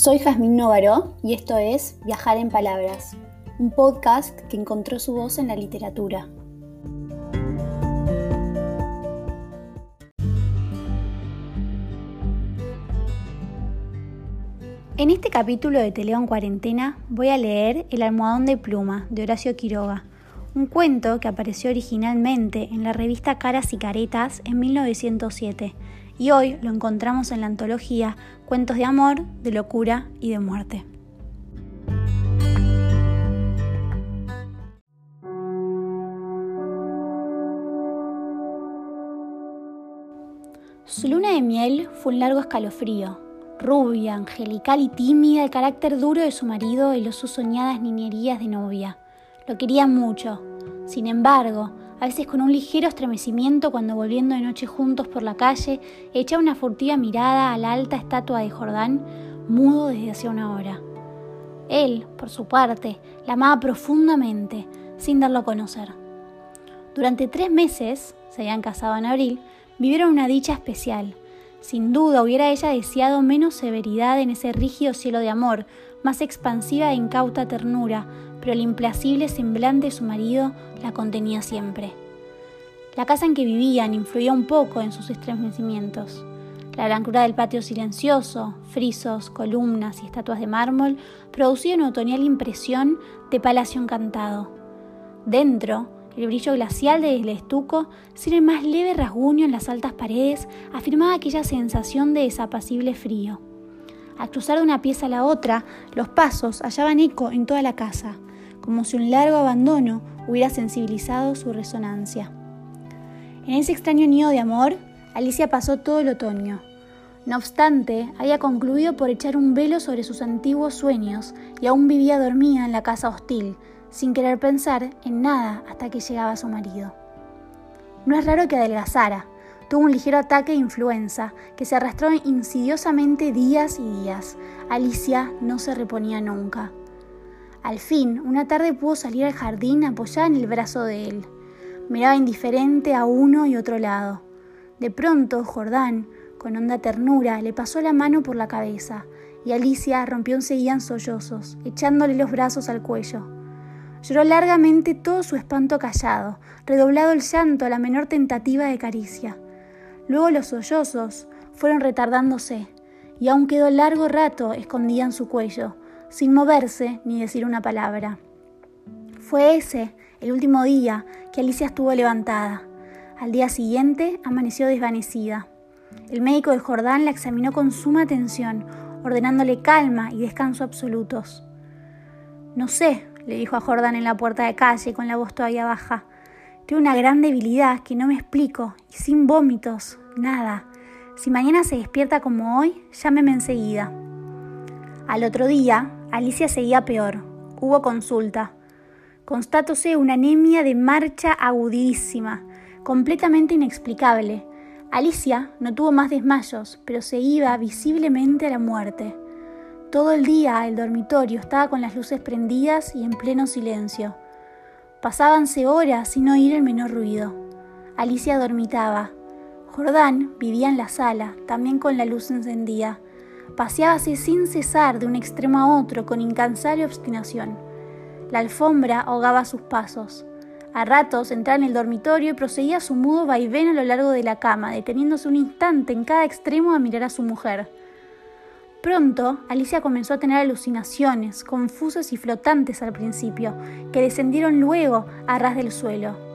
Soy Jazmín Novaro y esto es Viajar en Palabras, un podcast que encontró su voz en la literatura. En este capítulo de Teleo en Cuarentena voy a leer El almohadón de pluma de Horacio Quiroga, un cuento que apareció originalmente en la revista Caras y Caretas en 1907 y hoy lo encontramos en la antología Cuentos de Amor, de Locura y de Muerte. Su luna de miel fue un largo escalofrío. Rubia, angelical y tímida, el carácter duro de su marido y los sus soñadas niñerías de novia. Lo quería mucho. Sin embargo, a veces con un ligero estremecimiento cuando volviendo de noche juntos por la calle, echaba una furtiva mirada a la alta estatua de Jordán, mudo desde hacía una hora. Él, por su parte, la amaba profundamente, sin darlo a conocer. Durante tres meses, se habían casado en abril, vivieron una dicha especial. Sin duda hubiera ella deseado menos severidad en ese rígido cielo de amor, más expansiva e incauta ternura, pero el implacible semblante de su marido la contenía siempre. La casa en que vivían influía un poco en sus estremecimientos. La blancura del patio silencioso, frisos, columnas y estatuas de mármol producían una otoñal impresión de palacio encantado. Dentro, el brillo glacial del estuco, sin el más leve rasguño en las altas paredes, afirmaba aquella sensación de desapacible frío. Al cruzar de una pieza a la otra, los pasos hallaban eco en toda la casa, como si un largo abandono hubiera sensibilizado su resonancia. En ese extraño nido de amor, Alicia pasó todo el otoño. No obstante, había concluido por echar un velo sobre sus antiguos sueños y aún vivía dormida en la casa hostil, sin querer pensar en nada hasta que llegaba su marido. No es raro que adelgazara. Tuvo un ligero ataque de influenza que se arrastró insidiosamente días y días. Alicia no se reponía nunca. Al fin, una tarde pudo salir al jardín apoyada en el brazo de él. Miraba indiferente a uno y otro lado. De pronto, Jordán, con honda ternura, le pasó la mano por la cabeza y Alicia rompió enseguida en sollozos, echándole los brazos al cuello. Lloró largamente todo su espanto callado, redoblado el llanto a la menor tentativa de caricia. Luego los sollozos fueron retardándose, y aún quedó largo rato escondida en su cuello, sin moverse ni decir una palabra. Fue ese el último día que Alicia estuvo levantada. Al día siguiente amaneció desvanecida. El médico de Jordán la examinó con suma atención, ordenándole calma y descanso absolutos. No sé, le dijo a Jordán en la puerta de calle con la voz todavía baja. Tengo una gran debilidad que no me explico y sin vómitos, nada. Si mañana se despierta como hoy, llámeme enseguida. Al otro día, Alicia seguía peor. Hubo consulta. Constatóse una anemia de marcha agudísima, completamente inexplicable. Alicia no tuvo más desmayos, pero se iba visiblemente a la muerte. Todo el día el dormitorio estaba con las luces prendidas y en pleno silencio. Pasábanse horas sin oír el menor ruido. Alicia dormitaba. Jordán vivía en la sala, también con la luz encendida paseábase sin cesar de un extremo a otro con incansable obstinación. La alfombra ahogaba sus pasos. A ratos entraba en el dormitorio y proseguía su mudo vaivén a lo largo de la cama, deteniéndose un instante en cada extremo a mirar a su mujer. Pronto, Alicia comenzó a tener alucinaciones, confusas y flotantes al principio, que descendieron luego a ras del suelo.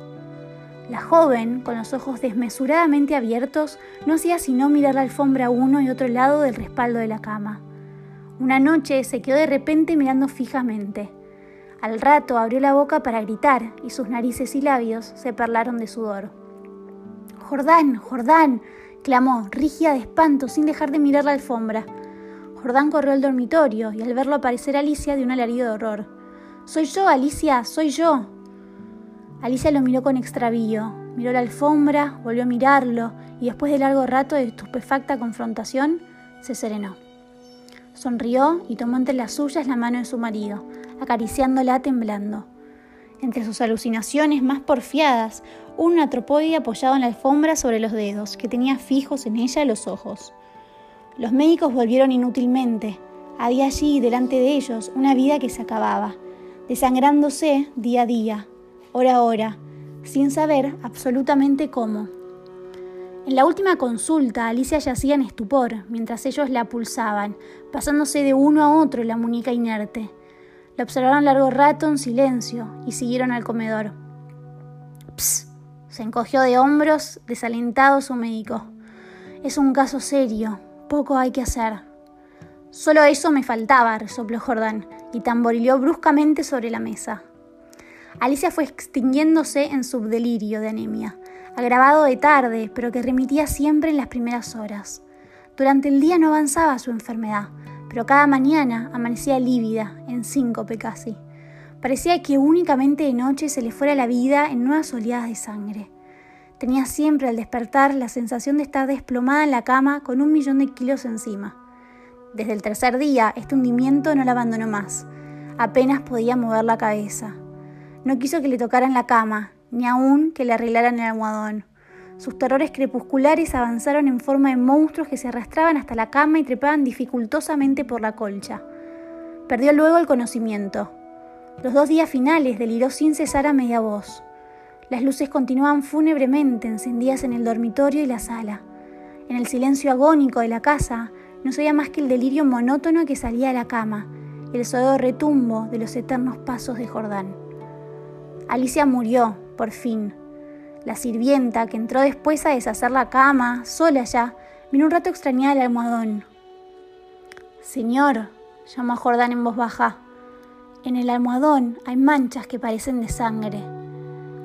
La joven, con los ojos desmesuradamente abiertos, no hacía sino mirar la alfombra a uno y otro lado del respaldo de la cama. Una noche se quedó de repente mirando fijamente. Al rato abrió la boca para gritar y sus narices y labios se perlaron de sudor. Jordán, Jordán, clamó, rígida de espanto, sin dejar de mirar la alfombra. Jordán corrió al dormitorio y al verlo aparecer Alicia dio un alarido de horror. Soy yo, Alicia, soy yo. Alicia lo miró con extravío, miró la alfombra, volvió a mirarlo y después de largo rato de estupefacta confrontación, se serenó. Sonrió y tomó entre las suyas la mano de su marido, acariciándola temblando. Entre sus alucinaciones más porfiadas, un atropoide apoyado en la alfombra sobre los dedos, que tenía fijos en ella los ojos. Los médicos volvieron inútilmente. Había allí, delante de ellos, una vida que se acababa, desangrándose día a día, hora a hora, sin saber absolutamente cómo. En la última consulta, Alicia yacía en estupor, mientras ellos la pulsaban, pasándose de uno a otro la muñeca inerte. La observaron largo rato en silencio y siguieron al comedor. Psst, se encogió de hombros, desalentado su médico. Es un caso serio, poco hay que hacer. Solo eso me faltaba, resopló Jordán, y tamborileó bruscamente sobre la mesa. Alicia fue extinguiéndose en subdelirio de anemia, agravado de tarde, pero que remitía siempre en las primeras horas. Durante el día no avanzaba su enfermedad, pero cada mañana amanecía lívida, en síncope casi. Parecía que únicamente de noche se le fuera la vida en nuevas oleadas de sangre. Tenía siempre al despertar la sensación de estar desplomada en la cama con un millón de kilos encima. Desde el tercer día, este hundimiento no la abandonó más. Apenas podía mover la cabeza. No quiso que le tocaran la cama, ni aún que le arreglaran el almohadón. Sus terrores crepusculares avanzaron en forma de monstruos que se arrastraban hasta la cama y trepaban dificultosamente por la colcha. Perdió luego el conocimiento. Los dos días finales deliró sin cesar a media voz. Las luces continuaban fúnebremente encendidas en el dormitorio y la sala. En el silencio agónico de la casa no se oía más que el delirio monótono que salía de la cama y el solo retumbo de los eternos pasos de Jordán. Alicia murió, por fin. La sirvienta, que entró después a deshacer la cama, sola ya, vino un rato extrañada al almohadón. Señor, llamó Jordán en voz baja, en el almohadón hay manchas que parecen de sangre.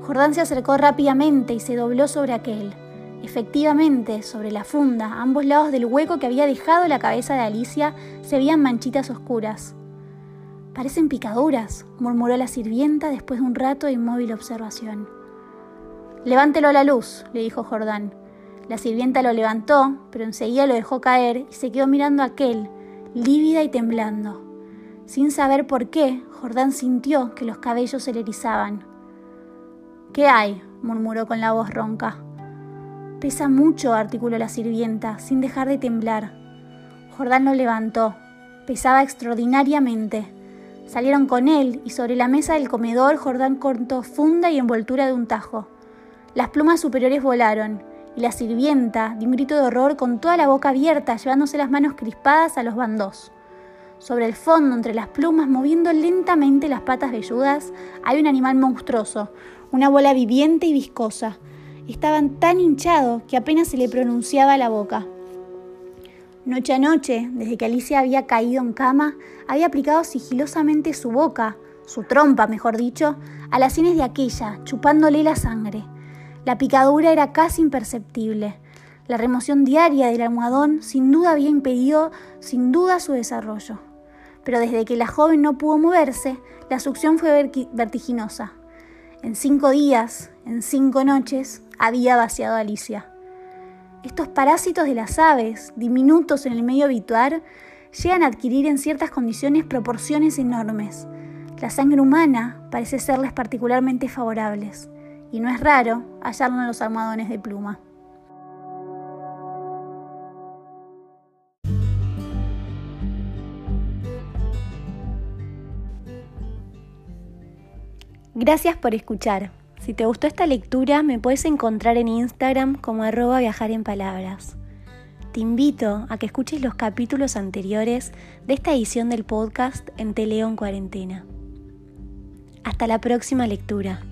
Jordán se acercó rápidamente y se dobló sobre aquel. Efectivamente, sobre la funda, ambos lados del hueco que había dejado la cabeza de Alicia, se veían manchitas oscuras. Parecen picaduras, murmuró la sirvienta después de un rato de inmóvil observación. Levántelo a la luz, le dijo Jordán. La sirvienta lo levantó, pero enseguida lo dejó caer y se quedó mirando a aquel, lívida y temblando. Sin saber por qué, Jordán sintió que los cabellos se le erizaban. ¿Qué hay? murmuró con la voz ronca. Pesa mucho, articuló la sirvienta, sin dejar de temblar. Jordán lo levantó. Pesaba extraordinariamente. Salieron con él y sobre la mesa del comedor Jordán cortó funda y envoltura de un tajo. Las plumas superiores volaron y la sirvienta dio un grito de horror con toda la boca abierta, llevándose las manos crispadas a los bandos. Sobre el fondo, entre las plumas, moviendo lentamente las patas velludas, hay un animal monstruoso, una bola viviente y viscosa. Estaban tan hinchados que apenas se le pronunciaba la boca. Noche a noche, desde que Alicia había caído en cama, había aplicado sigilosamente su boca, su trompa, mejor dicho, a las sienes de aquella, chupándole la sangre. La picadura era casi imperceptible. La remoción diaria del almohadón sin duda había impedido, sin duda, su desarrollo. Pero desde que la joven no pudo moverse, la succión fue vertiginosa. En cinco días, en cinco noches, había vaciado a Alicia. Estos parásitos de las aves, diminutos en el medio habitual, llegan a adquirir en ciertas condiciones proporciones enormes. La sangre humana parece serles particularmente favorables, y no es raro hallarlo en los almohadones de pluma. Gracias por escuchar. Si te gustó esta lectura, me puedes encontrar en Instagram como arroba viajar en palabras. Te invito a que escuches los capítulos anteriores de esta edición del podcast en Teleo en Cuarentena. Hasta la próxima lectura.